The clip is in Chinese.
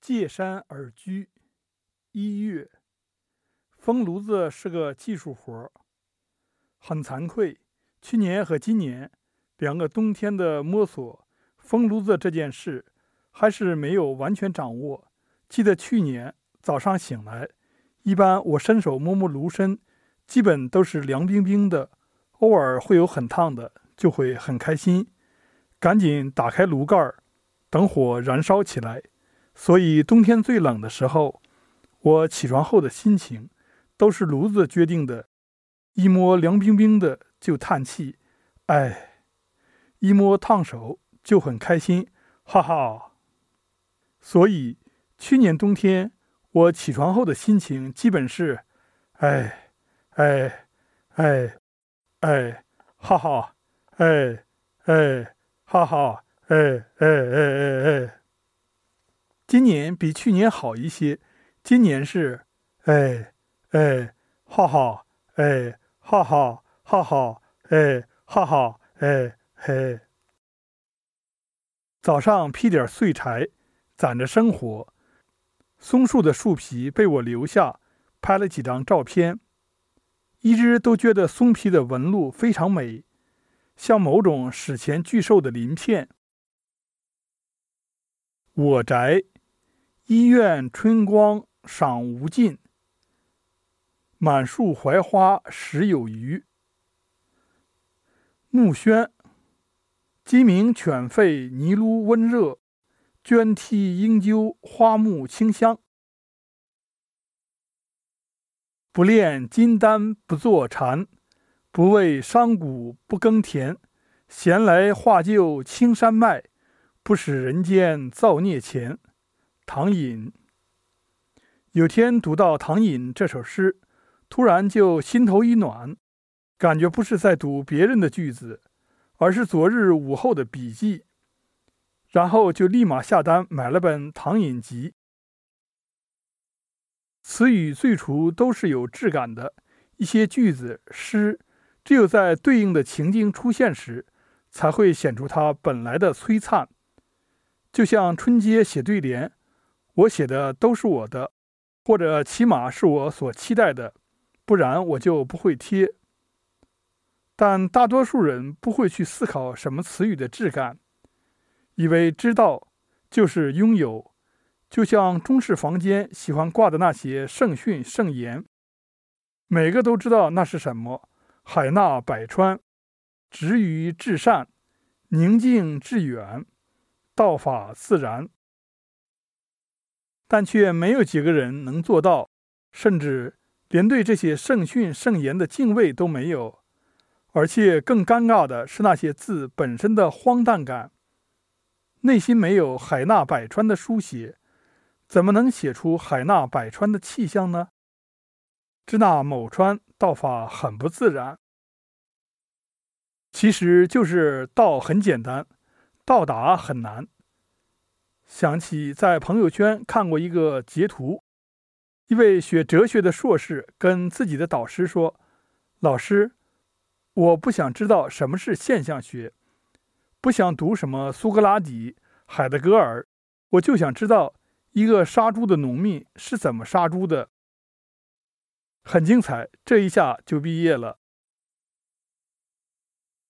借山而居。一月，封炉子是个技术活儿，很惭愧，去年和今年两个冬天的摸索，封炉子这件事还是没有完全掌握。记得去年早上醒来，一般我伸手摸摸炉身，基本都是凉冰冰的，偶尔会有很烫的，就会很开心，赶紧打开炉盖儿，等火燃烧起来。所以冬天最冷的时候，我起床后的心情都是炉子决定的。一摸凉冰冰的就叹气，哎；一摸烫手就很开心，哈哈。所以去年冬天我起床后的心情基本是，哎，哎，哎，哎，哈哈，哎，哎，哈哈，哎，哎，哎，哎，哎。今年比去年好一些，今年是，哎哎，哈哈，哎哈哈，哈哈，哎哈哈，哎嘿。早上劈点碎柴，攒着生火。松树的树皮被我留下，拍了几张照片，一直都觉得松皮的纹路非常美，像某种史前巨兽的鳞片。我宅。医院春光赏无尽，满树槐花时有余。木轩，鸡鸣犬吠泥炉温热，鹃啼莺啾花木清香。不炼金丹不坐禅，不为商贾不耕田。闲来画就青山脉，不使人间造孽钱。唐寅，有天读到唐寅这首诗，突然就心头一暖，感觉不是在读别人的句子，而是昨日午后的笔记，然后就立马下单买了本《唐寅集》。词语最初都是有质感的，一些句子诗，只有在对应的情境出现时，才会显出它本来的璀璨，就像春节写对联。我写的都是我的，或者起码是我所期待的，不然我就不会贴。但大多数人不会去思考什么词语的质感，以为知道就是拥有，就像中式房间喜欢挂的那些圣训圣言，每个都知道那是什么：海纳百川，止于至善，宁静致远，道法自然。但却没有几个人能做到，甚至连对这些圣训圣言的敬畏都没有。而且更尴尬的是，那些字本身的荒诞感。内心没有海纳百川的书写，怎么能写出海纳百川的气象呢？知那某川道法很不自然，其实就是道很简单，到达很难。想起在朋友圈看过一个截图，一位学哲学的硕士跟自己的导师说：“老师，我不想知道什么是现象学，不想读什么苏格拉底、海德格尔，我就想知道一个杀猪的农民是怎么杀猪的。”很精彩，这一下就毕业了。